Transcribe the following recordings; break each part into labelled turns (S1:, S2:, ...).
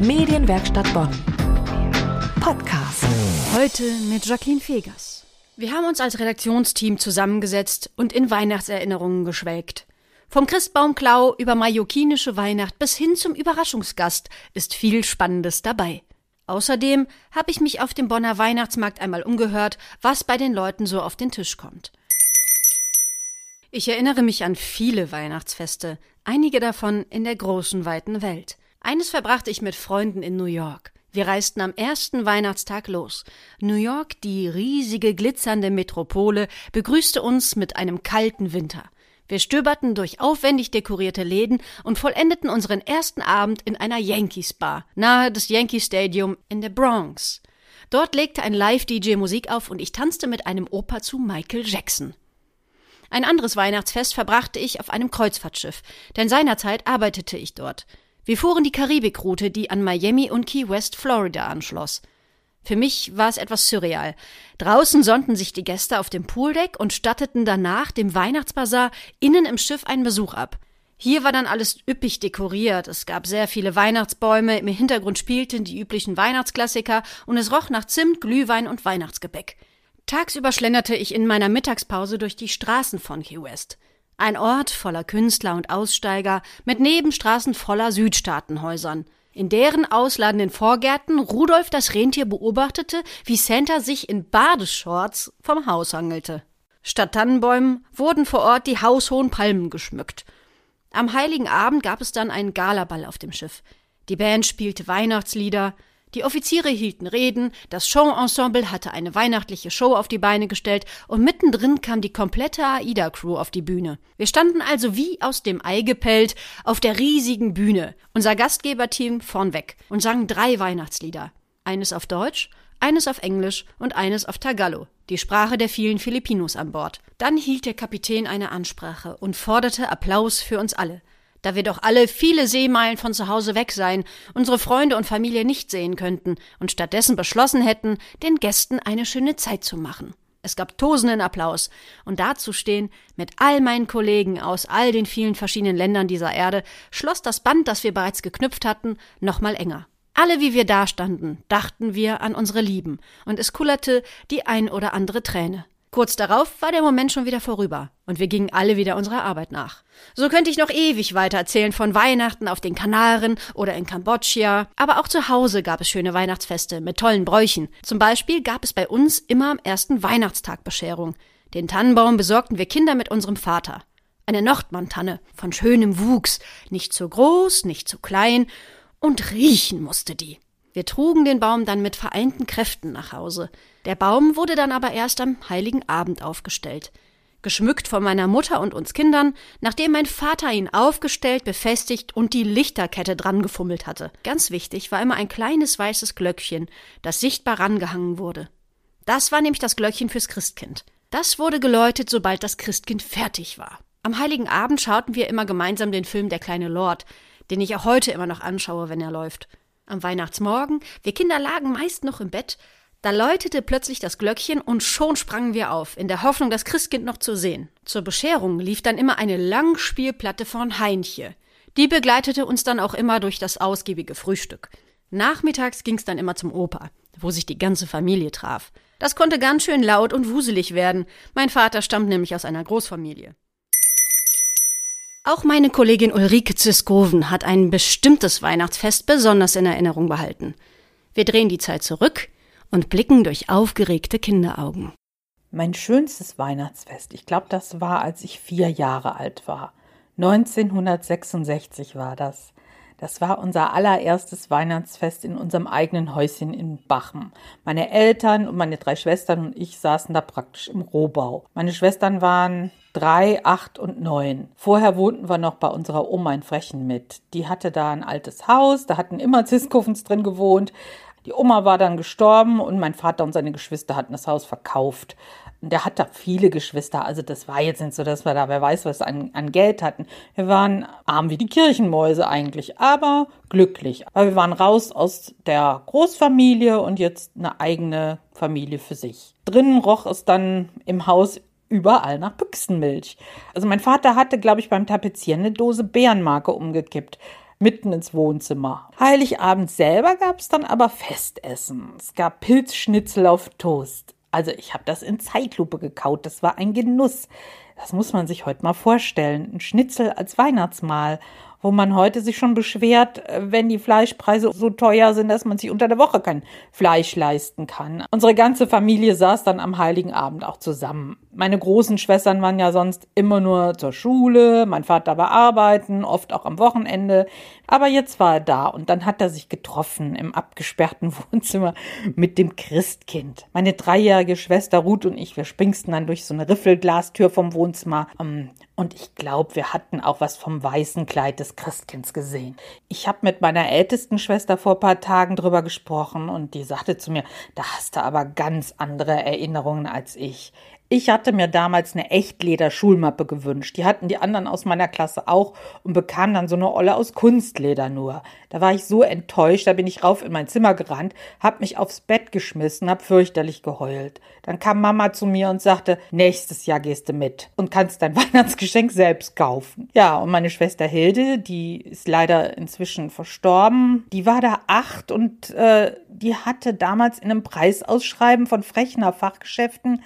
S1: Medienwerkstatt Bonn. Podcast.
S2: Heute mit Jacqueline Fegers. Wir haben uns als Redaktionsteam zusammengesetzt und in Weihnachtserinnerungen geschwelgt. Vom Christbaumklau über mallorquinische Weihnacht bis hin zum Überraschungsgast ist viel Spannendes dabei. Außerdem habe ich mich auf dem Bonner Weihnachtsmarkt einmal umgehört, was bei den Leuten so auf den Tisch kommt. Ich erinnere mich an viele Weihnachtsfeste, einige davon in der großen, weiten Welt. Eines verbrachte ich mit Freunden in New York. Wir reisten am ersten Weihnachtstag los. New York, die riesige, glitzernde Metropole, begrüßte uns mit einem kalten Winter. Wir stöberten durch aufwendig dekorierte Läden und vollendeten unseren ersten Abend in einer Yankees Bar, nahe des Yankee Stadium in der Bronx. Dort legte ein Live-DJ Musik auf und ich tanzte mit einem Opa zu Michael Jackson. Ein anderes Weihnachtsfest verbrachte ich auf einem Kreuzfahrtschiff, denn seinerzeit arbeitete ich dort. Wir fuhren die Karibikroute, die an Miami und Key West, Florida anschloss. Für mich war es etwas surreal. Draußen sonnten sich die Gäste auf dem Pooldeck und statteten danach dem Weihnachtsbazar innen im Schiff einen Besuch ab. Hier war dann alles üppig dekoriert. Es gab sehr viele Weihnachtsbäume, im Hintergrund spielten die üblichen Weihnachtsklassiker und es roch nach Zimt, Glühwein und Weihnachtsgebäck. Tagsüber schlenderte ich in meiner Mittagspause durch die Straßen von Key West. Ein Ort voller Künstler und Aussteiger, mit Nebenstraßen voller Südstaatenhäusern. In deren ausladenden Vorgärten Rudolf das Rentier beobachtete, wie Santa sich in Badeshorts vom Haus hangelte. Statt Tannenbäumen wurden vor Ort die haushohen Palmen geschmückt. Am heiligen Abend gab es dann einen Galaball auf dem Schiff. Die Band spielte Weihnachtslieder, die Offiziere hielten Reden, das Showensemble hatte eine weihnachtliche Show auf die Beine gestellt und mittendrin kam die komplette AIDA-Crew auf die Bühne. Wir standen also wie aus dem Ei gepellt auf der riesigen Bühne, unser Gastgeberteam vornweg, und sangen drei Weihnachtslieder. Eines auf Deutsch, eines auf Englisch und eines auf Tagalog, die Sprache der vielen Filipinos an Bord. Dann hielt der Kapitän eine Ansprache und forderte Applaus für uns alle da wir doch alle viele Seemeilen von zu Hause weg seien, unsere Freunde und Familie nicht sehen könnten und stattdessen beschlossen hätten, den Gästen eine schöne Zeit zu machen. Es gab tosenden Applaus, und dazustehen, mit all meinen Kollegen aus all den vielen verschiedenen Ländern dieser Erde, schloss das Band, das wir bereits geknüpft hatten, nochmal enger. Alle, wie wir dastanden, dachten wir an unsere Lieben, und es kullerte die ein oder andere Träne. Kurz darauf war der Moment schon wieder vorüber und wir gingen alle wieder unserer Arbeit nach. So könnte ich noch ewig weiter erzählen von Weihnachten auf den Kanaren oder in Kambodscha, aber auch zu Hause gab es schöne Weihnachtsfeste mit tollen Bräuchen. Zum Beispiel gab es bei uns immer am ersten Weihnachtstag Bescherung. Den Tannenbaum besorgten wir Kinder mit unserem Vater. Eine Nordmantanne von schönem Wuchs, nicht zu groß, nicht zu klein, und riechen musste die. Wir trugen den Baum dann mit vereinten Kräften nach Hause. Der Baum wurde dann aber erst am heiligen Abend aufgestellt. Geschmückt von meiner Mutter und uns Kindern, nachdem mein Vater ihn aufgestellt, befestigt und die Lichterkette dran gefummelt hatte. Ganz wichtig war immer ein kleines weißes Glöckchen, das sichtbar rangehangen wurde. Das war nämlich das Glöckchen fürs Christkind. Das wurde geläutet, sobald das Christkind fertig war. Am heiligen Abend schauten wir immer gemeinsam den Film Der kleine Lord, den ich auch heute immer noch anschaue, wenn er läuft. Am Weihnachtsmorgen, wir Kinder lagen meist noch im Bett, da läutete plötzlich das Glöckchen und schon sprangen wir auf, in der Hoffnung, das Christkind noch zu sehen. Zur Bescherung lief dann immer eine Langspielplatte von Heinche. Die begleitete uns dann auch immer durch das ausgiebige Frühstück. Nachmittags ging's dann immer zum Opa, wo sich die ganze Familie traf. Das konnte ganz schön laut und wuselig werden. Mein Vater stammt nämlich aus einer Großfamilie. Auch meine Kollegin Ulrike Ziskoven hat ein bestimmtes Weihnachtsfest besonders in Erinnerung behalten. Wir drehen die Zeit zurück und blicken durch aufgeregte Kinderaugen.
S3: Mein schönstes Weihnachtsfest, ich glaube, das war, als ich vier Jahre alt war. 1966 war das. Das war unser allererstes Weihnachtsfest in unserem eigenen Häuschen in Bachem. Meine Eltern und meine drei Schwestern und ich saßen da praktisch im Rohbau. Meine Schwestern waren drei, acht und neun. Vorher wohnten wir noch bei unserer Oma in Frechen mit. Die hatte da ein altes Haus, da hatten immer Ziskofens drin gewohnt. Die Oma war dann gestorben und mein Vater und seine Geschwister hatten das Haus verkauft. Der hat da viele Geschwister. Also das war jetzt nicht so, dass wir da, wer weiß, was an, an Geld hatten. Wir waren arm wie die Kirchenmäuse eigentlich, aber glücklich. Weil wir waren raus aus der Großfamilie und jetzt eine eigene Familie für sich. Drinnen roch es dann im Haus überall nach Büchsenmilch. Also mein Vater hatte, glaube ich, beim Tapezieren eine Dose Bärenmarke umgekippt. mitten ins Wohnzimmer. Heiligabend selber gab es dann aber Festessen. Es gab Pilzschnitzel auf Toast. Also ich habe das in Zeitlupe gekaut. Das war ein Genuss. Das muss man sich heute mal vorstellen. Ein Schnitzel als Weihnachtsmahl wo man heute sich schon beschwert, äh, wenn die Fleischpreise so teuer sind, dass man sich unter der Woche kein Fleisch leisten kann. Unsere ganze Familie saß dann am Heiligen Abend auch zusammen. Meine großen Schwestern waren ja sonst immer nur zur Schule, mein Vater war arbeiten, oft auch am Wochenende. Aber jetzt war er da und dann hat er sich getroffen im abgesperrten Wohnzimmer mit dem Christkind. Meine dreijährige Schwester Ruth und ich, wir springsten dann durch so eine Riffelglastür vom Wohnzimmer. Und ich glaube, wir hatten auch was vom weißen Kleid des Christkinds gesehen. Ich habe mit meiner ältesten Schwester vor ein paar Tagen drüber gesprochen und die sagte zu mir, da hast du aber ganz andere Erinnerungen als ich. Ich hatte mir damals eine Echtleder-Schulmappe gewünscht. Die hatten die anderen aus meiner Klasse auch und bekamen dann so eine Olle aus Kunstleder nur. Da war ich so enttäuscht, da bin ich rauf in mein Zimmer gerannt, hab mich aufs Bett geschmissen, hab fürchterlich geheult. Dann kam Mama zu mir und sagte, nächstes Jahr gehst du mit und kannst dein Weihnachtsgeschenk selbst kaufen. Ja, und meine Schwester Hilde, die ist leider inzwischen verstorben, die war da acht und äh, die hatte damals in einem Preisausschreiben von Frechner Fachgeschäften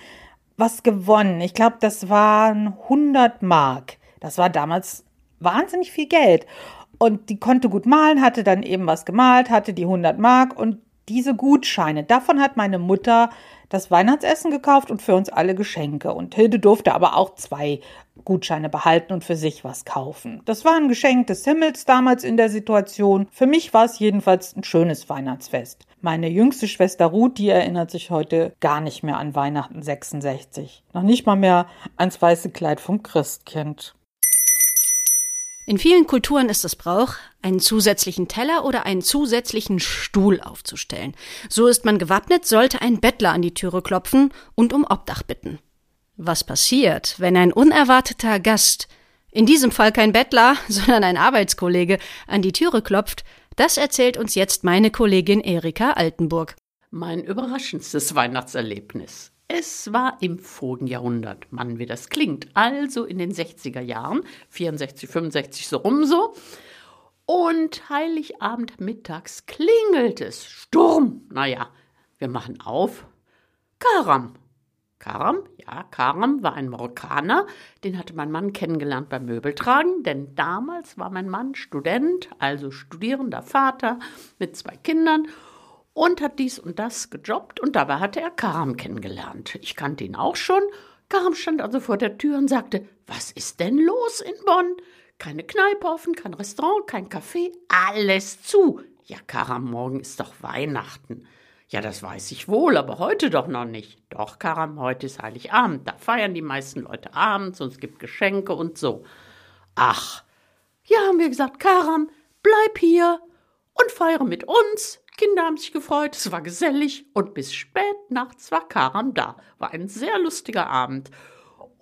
S3: was gewonnen. Ich glaube, das waren 100 Mark. Das war damals wahnsinnig viel Geld. Und die konnte gut malen, hatte dann eben was gemalt, hatte die 100 Mark und diese Gutscheine. Davon hat meine Mutter das Weihnachtsessen gekauft und für uns alle Geschenke. Und Hilde durfte aber auch zwei Gutscheine behalten und für sich was kaufen. Das war ein Geschenk des Himmels damals in der Situation. Für mich war es jedenfalls ein schönes Weihnachtsfest. Meine jüngste Schwester Ruth, die erinnert sich heute gar nicht mehr an Weihnachten 66. Noch nicht mal mehr ans weiße Kleid vom Christkind.
S2: In vielen Kulturen ist es Brauch, einen zusätzlichen Teller oder einen zusätzlichen Stuhl aufzustellen. So ist man gewappnet, sollte ein Bettler an die Türe klopfen und um Obdach bitten. Was passiert, wenn ein unerwarteter Gast, in diesem Fall kein Bettler, sondern ein Arbeitskollege, an die Türe klopft, das erzählt uns jetzt meine Kollegin Erika Altenburg.
S4: Mein überraschendstes Weihnachtserlebnis. Es war im vorigen Jahrhundert, Mann, wie das klingt, also in den 60er Jahren, 64, 65 so rum so. Und Heiligabend mittags klingelt es. Sturm. Naja, wir machen auf. Karam. Karam, ja, Karam war ein Marokkaner, den hatte mein Mann kennengelernt beim Möbeltragen, denn damals war mein Mann Student, also studierender Vater mit zwei Kindern und hat dies und das gejobbt und dabei hatte er Karam kennengelernt. Ich kannte ihn auch schon. Karam stand also vor der Tür und sagte, was ist denn los in Bonn? Keine Kneipe offen, kein Restaurant, kein Café, alles zu. Ja, Karam, morgen ist doch Weihnachten. Ja, das weiß ich wohl, aber heute doch noch nicht. Doch, Karam, heute ist Heiligabend. Da feiern die meisten Leute abends und es gibt Geschenke und so. Ach, ja, haben wir gesagt, Karam, bleib hier und feiere mit uns. Kinder haben sich gefreut, es war gesellig und bis spät nachts war Karam da. War ein sehr lustiger Abend.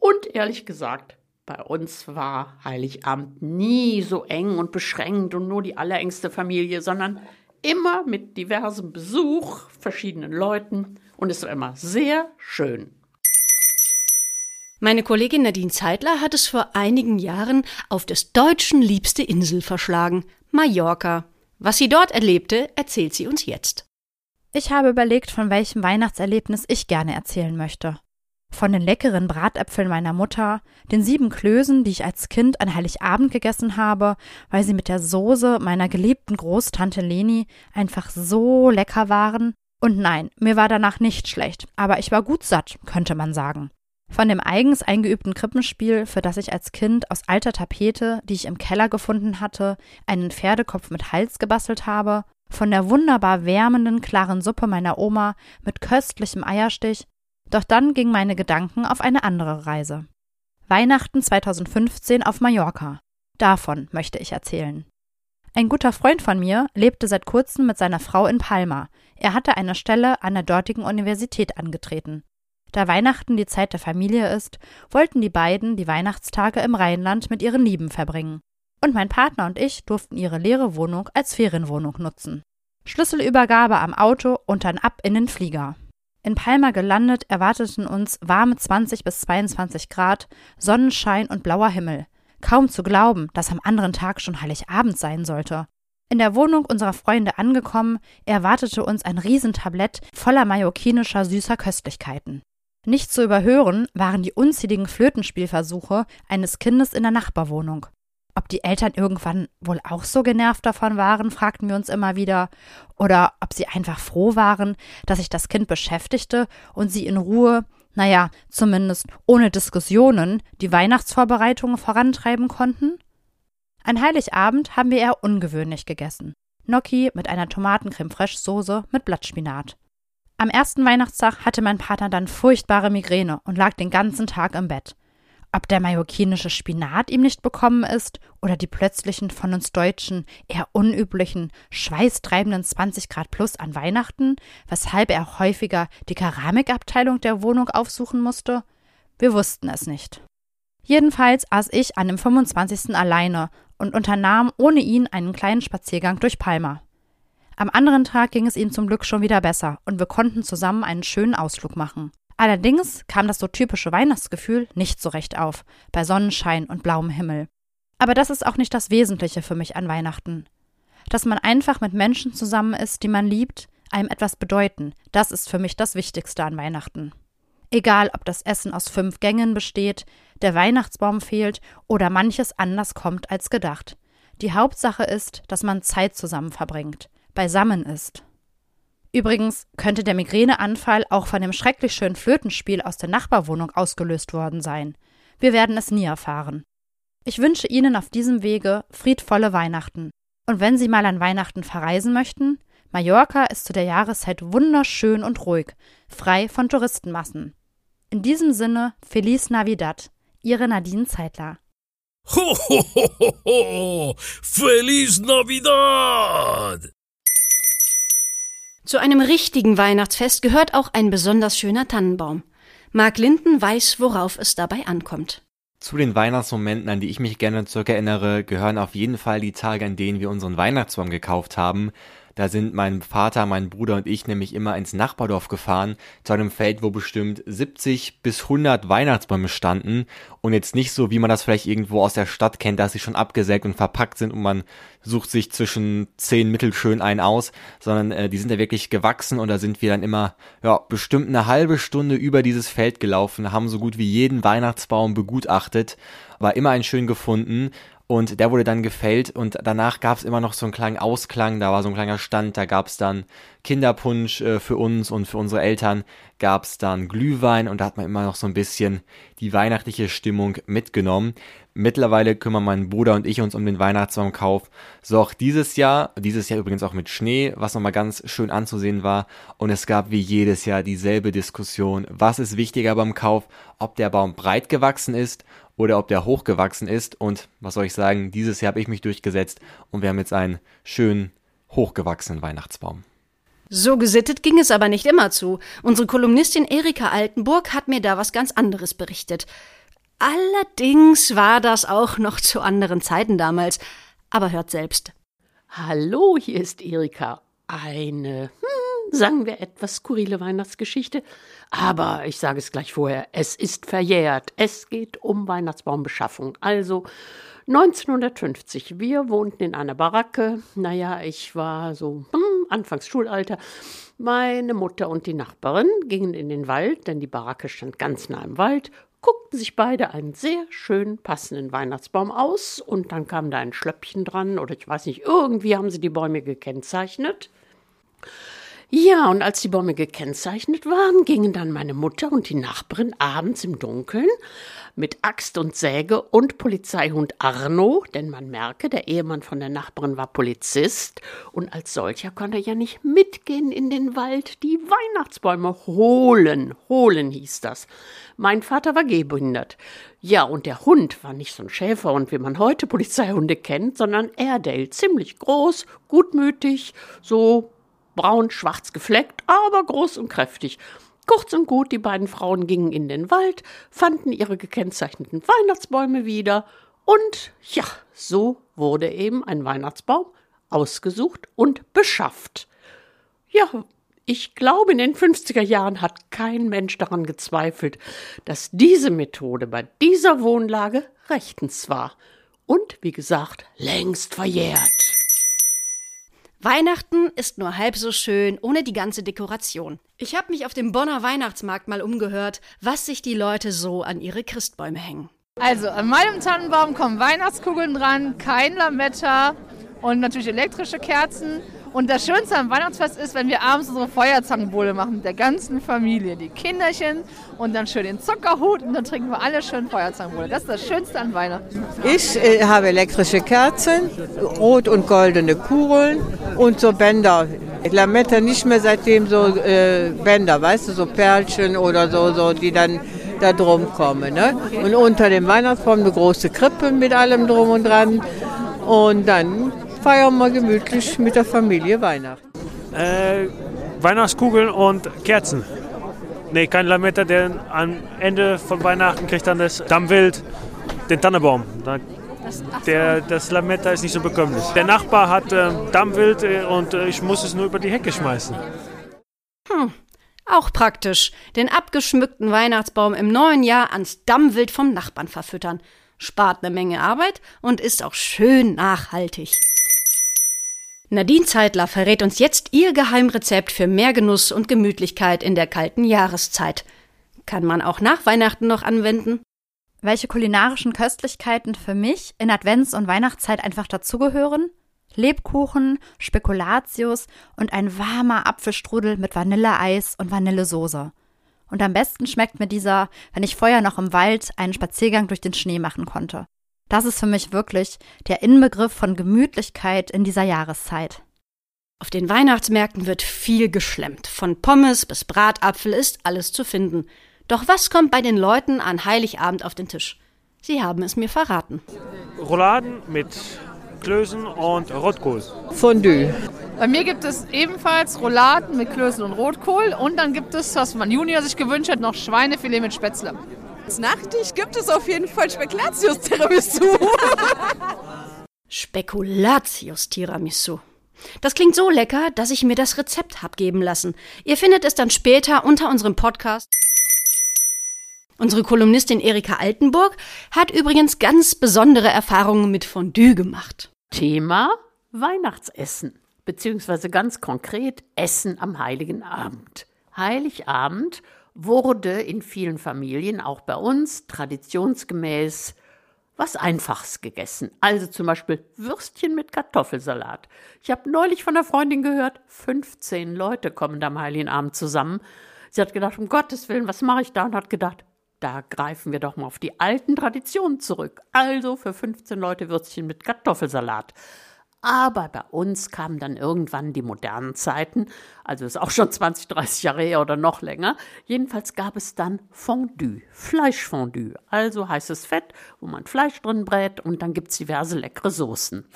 S4: Und ehrlich gesagt, bei uns war Heiligabend nie so eng und beschränkt und nur die allerengste Familie, sondern immer mit diversem Besuch, verschiedenen Leuten und es war immer sehr schön.
S2: Meine Kollegin Nadine Zeitler hat es vor einigen Jahren auf des Deutschen liebste Insel verschlagen, Mallorca. Was sie dort erlebte, erzählt sie uns jetzt.
S5: Ich habe überlegt, von welchem Weihnachtserlebnis ich gerne erzählen möchte. Von den leckeren Bratäpfeln meiner Mutter, den sieben Klößen, die ich als Kind an Heiligabend gegessen habe, weil sie mit der Soße meiner geliebten Großtante Leni einfach so lecker waren. Und nein, mir war danach nicht schlecht, aber ich war gut satt, könnte man sagen. Von dem eigens eingeübten Krippenspiel, für das ich als Kind aus alter Tapete, die ich im Keller gefunden hatte, einen Pferdekopf mit Hals gebastelt habe, von der wunderbar wärmenden, klaren Suppe meiner Oma mit köstlichem Eierstich doch dann gingen meine Gedanken auf eine andere Reise. Weihnachten 2015 auf Mallorca. Davon möchte ich erzählen. Ein guter Freund von mir lebte seit kurzem mit seiner Frau in Palma. Er hatte eine Stelle an der dortigen Universität angetreten. Da Weihnachten die Zeit der Familie ist, wollten die beiden die Weihnachtstage im Rheinland mit ihren Lieben verbringen. Und mein Partner und ich durften ihre leere Wohnung als Ferienwohnung nutzen. Schlüsselübergabe am Auto und dann ab in den Flieger. In Palma gelandet erwarteten uns warme 20 bis 22 Grad, Sonnenschein und blauer Himmel. Kaum zu glauben, dass am anderen Tag schon Heiligabend sein sollte. In der Wohnung unserer Freunde angekommen, erwartete uns ein Riesentablett voller mallorquinischer süßer Köstlichkeiten. Nicht zu überhören waren die unzähligen Flötenspielversuche eines Kindes in der Nachbarwohnung. Ob die Eltern irgendwann wohl auch so genervt davon waren, fragten wir uns immer wieder, oder ob sie einfach froh waren, dass sich das Kind beschäftigte und sie in Ruhe, naja, zumindest ohne Diskussionen, die Weihnachtsvorbereitungen vorantreiben konnten? Ein Heiligabend haben wir eher ungewöhnlich gegessen. Gnocchi mit einer Tomatencreme Fraiche Soße mit Blattspinat. Am ersten Weihnachtstag hatte mein Partner dann furchtbare Migräne und lag den ganzen Tag im Bett. Ob der mallorquinische Spinat ihm nicht bekommen ist oder die plötzlichen von uns Deutschen eher unüblichen, schweißtreibenden 20 Grad plus an Weihnachten, weshalb er häufiger die Keramikabteilung der Wohnung aufsuchen musste, wir wussten es nicht. Jedenfalls aß ich an dem 25. alleine und unternahm ohne ihn einen kleinen Spaziergang durch Palma. Am anderen Tag ging es ihm zum Glück schon wieder besser und wir konnten zusammen einen schönen Ausflug machen. Allerdings kam das so typische Weihnachtsgefühl nicht so recht auf, bei Sonnenschein und blauem Himmel. Aber das ist auch nicht das Wesentliche für mich an Weihnachten. Dass man einfach mit Menschen zusammen ist, die man liebt, einem etwas bedeuten, das ist für mich das Wichtigste an Weihnachten. Egal, ob das Essen aus fünf Gängen besteht, der Weihnachtsbaum fehlt oder manches anders kommt als gedacht. Die Hauptsache ist, dass man Zeit zusammen verbringt, beisammen ist. Übrigens könnte der Migräneanfall auch von dem schrecklich schönen Flötenspiel aus der Nachbarwohnung ausgelöst worden sein. Wir werden es nie erfahren. Ich wünsche Ihnen auf diesem Wege friedvolle Weihnachten. Und wenn Sie mal an Weihnachten verreisen möchten, Mallorca ist zu der Jahreszeit wunderschön und ruhig, frei von Touristenmassen. In diesem Sinne, Feliz Navidad, Ihre Nadine Zeitler.
S6: Ho, ho, ho, ho, ho! Feliz Navidad!
S2: Zu einem richtigen Weihnachtsfest gehört auch ein besonders schöner Tannenbaum. Mark Linden weiß, worauf es dabei ankommt.
S7: Zu den Weihnachtsmomenten, an die ich mich gerne zurückerinnere, gehören auf jeden Fall die Tage, an denen wir unseren Weihnachtsbaum gekauft haben. Da sind mein Vater, mein Bruder und ich nämlich immer ins Nachbardorf gefahren, zu einem Feld, wo bestimmt 70 bis 100 Weihnachtsbäume standen. Und jetzt nicht so, wie man das vielleicht irgendwo aus der Stadt kennt, dass sie schon abgesägt und verpackt sind und man sucht sich zwischen zehn mittelschön einen aus, sondern äh, die sind ja wirklich gewachsen und da sind wir dann immer, ja, bestimmt eine halbe Stunde über dieses Feld gelaufen, haben so gut wie jeden Weihnachtsbaum begutachtet, war immer einen schön gefunden und der wurde dann gefällt und danach gab es immer noch so einen kleinen Ausklang, da war so ein kleiner Stand, da gab es dann Kinderpunsch äh, für uns und für unsere Eltern, gab es dann Glühwein und da hat man immer noch so ein bisschen die weihnachtliche Stimmung mitgenommen. Mittlerweile kümmern mein Bruder und ich uns um den Weihnachtsbaumkauf. So auch dieses Jahr, dieses Jahr übrigens auch mit Schnee, was nochmal ganz schön anzusehen war. Und es gab wie jedes Jahr dieselbe Diskussion. Was ist wichtiger beim Kauf? Ob der Baum breit gewachsen ist oder ob der hochgewachsen ist. Und was soll ich sagen, dieses Jahr habe ich mich durchgesetzt und wir haben jetzt einen schönen hochgewachsenen Weihnachtsbaum.
S2: So gesittet ging es aber nicht immer zu. Unsere Kolumnistin Erika Altenburg hat mir da was ganz anderes berichtet. Allerdings war das auch noch zu anderen Zeiten damals. Aber hört selbst.
S4: Hallo, hier ist Erika. Eine, hm, sagen wir, etwas skurrile Weihnachtsgeschichte. Aber ich sage es gleich vorher, es ist verjährt. Es geht um Weihnachtsbaumbeschaffung. Also 1950. Wir wohnten in einer Baracke. Naja, ich war so hm, Anfangs Schulalter. Meine Mutter und die Nachbarin gingen in den Wald, denn die Baracke stand ganz nah im Wald, guckten sich beide einen sehr schön passenden Weihnachtsbaum aus und dann kam da ein Schlöppchen dran oder ich weiß nicht, irgendwie haben sie die Bäume gekennzeichnet. Ja, und als die Bäume gekennzeichnet waren, gingen dann meine Mutter und die Nachbarin abends im Dunkeln mit Axt und Säge und Polizeihund Arno, denn man merke, der Ehemann von der Nachbarin war Polizist und als solcher konnte er ja nicht mitgehen in den Wald, die Weihnachtsbäume holen. Holen hieß das. Mein Vater war gehbehindert. Ja, und der Hund war nicht so ein Schäferhund, wie man heute Polizeihunde kennt, sondern Airedale, ziemlich groß, gutmütig, so braun-schwarz gefleckt, aber groß und kräftig. Kurz und gut, die beiden Frauen gingen in den Wald, fanden ihre gekennzeichneten Weihnachtsbäume wieder und ja, so wurde eben ein Weihnachtsbaum ausgesucht und beschafft. Ja, ich glaube, in den 50er Jahren hat kein Mensch daran gezweifelt, dass diese Methode bei dieser Wohnlage rechtens war. Und, wie gesagt, längst verjährt.
S2: Weihnachten ist nur halb so schön ohne die ganze Dekoration. Ich habe mich auf dem Bonner Weihnachtsmarkt mal umgehört, was sich die Leute so an ihre Christbäume hängen.
S8: Also, an meinem Tannenbaum kommen Weihnachtskugeln dran, kein Lametta und natürlich elektrische Kerzen. Und das Schönste am Weihnachtsfest ist, wenn wir abends unsere Feuerzangenbowle machen mit der ganzen Familie, die Kinderchen und dann schön den Zuckerhut und dann trinken wir alle schön Feuerzangenbowle. Das ist das Schönste an Weihnachten.
S9: Ich äh, habe elektrische Kerzen, rot und goldene Kugeln und so Bänder. Lametta nicht mehr seitdem so äh, Bänder, weißt du, so Perlchen oder so, so die dann da drum kommen. Ne? Und unter dem Weihnachtsbaum eine große Krippe mit allem drum und dran. Und dann feiern wir gemütlich mit der Familie Weihnachten.
S10: Äh, Weihnachtskugeln und Kerzen. Nee, kein Lametta, der am Ende von Weihnachten kriegt dann das Dammwild, den Tannebaum. Der, das Lametta ist nicht so bekömmlich. Der Nachbar hat äh, Dammwild äh, und äh, ich muss es nur über die Hecke schmeißen.
S2: Hm, auch praktisch. Den abgeschmückten Weihnachtsbaum im neuen Jahr ans Dammwild vom Nachbarn verfüttern. Spart eine Menge Arbeit und ist auch schön nachhaltig. Nadine Zeitler verrät uns jetzt ihr Geheimrezept für mehr Genuss und Gemütlichkeit in der kalten Jahreszeit. Kann man auch nach Weihnachten noch anwenden?
S5: Welche kulinarischen Köstlichkeiten für mich in Advents- und Weihnachtszeit einfach dazugehören? Lebkuchen, Spekulatius und ein warmer Apfelstrudel mit Vanilleeis und Vanillesoße. Und am besten schmeckt mir dieser, wenn ich vorher noch im Wald einen Spaziergang durch den Schnee machen konnte. Das ist für mich wirklich der Inbegriff von Gemütlichkeit in dieser Jahreszeit.
S2: Auf den Weihnachtsmärkten wird viel geschlemmt. Von Pommes bis Bratapfel ist alles zu finden. Doch was kommt bei den Leuten an Heiligabend auf den Tisch? Sie haben es mir verraten.
S10: Rouladen mit Klößen und Rotkohl.
S9: Fondue.
S8: Bei mir gibt es ebenfalls Rouladen mit Klößen und Rotkohl und dann gibt es, was mein Junior sich gewünscht hat, noch Schweinefilet mit Spätzle.
S11: Als Nachtisch gibt es auf jeden Fall Spekulatius-Tiramisu.
S2: Spekulatius-Tiramisu. Das klingt so lecker, dass ich mir das Rezept hab geben lassen. Ihr findet es dann später unter unserem Podcast. Unsere Kolumnistin Erika Altenburg hat übrigens ganz besondere Erfahrungen mit Fondue gemacht.
S4: Thema Weihnachtsessen, beziehungsweise ganz konkret Essen am Heiligen Abend. Heiligabend wurde in vielen Familien, auch bei uns, traditionsgemäß was Einfaches gegessen. Also zum Beispiel Würstchen mit Kartoffelsalat. Ich habe neulich von einer Freundin gehört, 15 Leute kommen da am Heiligen Abend zusammen. Sie hat gedacht, um Gottes Willen, was mache ich da? Und hat gedacht, da greifen wir doch mal auf die alten Traditionen zurück. Also für 15 Leute Würstchen mit Kartoffelsalat. Aber bei uns kamen dann irgendwann die modernen Zeiten, also ist auch schon 20, 30 Jahre her oder noch länger. Jedenfalls gab es dann Fondue, Fleischfondue, also heißes Fett, wo man Fleisch drin brät und dann gibt es diverse leckere Soßen.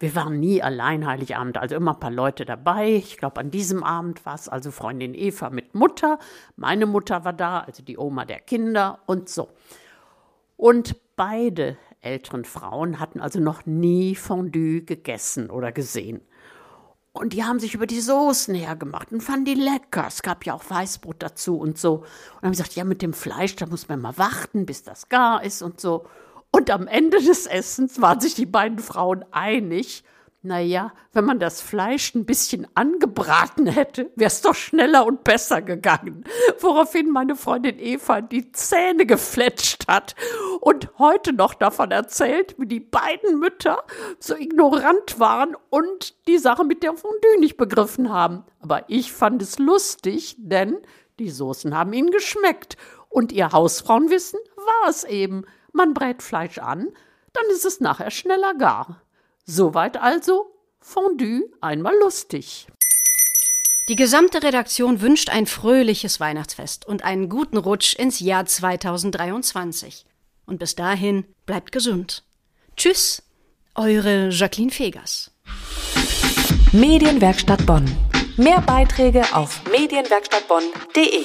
S4: Wir waren nie allein Heiligabend, also immer ein paar Leute dabei. Ich glaube, an diesem Abend war es also Freundin Eva mit Mutter. Meine Mutter war da, also die Oma der Kinder und so. Und beide älteren Frauen hatten also noch nie Fondue gegessen oder gesehen. Und die haben sich über die Soßen hergemacht und fanden die lecker. Es gab ja auch Weißbrot dazu und so. Und haben gesagt, ja, mit dem Fleisch, da muss man mal warten, bis das gar ist und so. Und am Ende des Essens waren sich die beiden Frauen einig, naja, wenn man das Fleisch ein bisschen angebraten hätte, wäre es doch schneller und besser gegangen. Woraufhin meine Freundin Eva die Zähne gefletscht hat und heute noch davon erzählt, wie die beiden Mütter so ignorant waren und die Sache mit der Fondue nicht begriffen haben. Aber ich fand es lustig, denn die Soßen haben ihnen geschmeckt. Und ihr Hausfrauenwissen war es eben. Man brät Fleisch an, dann ist es nachher schneller gar. Soweit also Fondue einmal lustig.
S2: Die gesamte Redaktion wünscht ein fröhliches Weihnachtsfest und einen guten Rutsch ins Jahr 2023. Und bis dahin bleibt gesund. Tschüss, eure Jacqueline Fegers.
S1: Medienwerkstatt Bonn. Mehr Beiträge auf medienwerkstattbonn.de.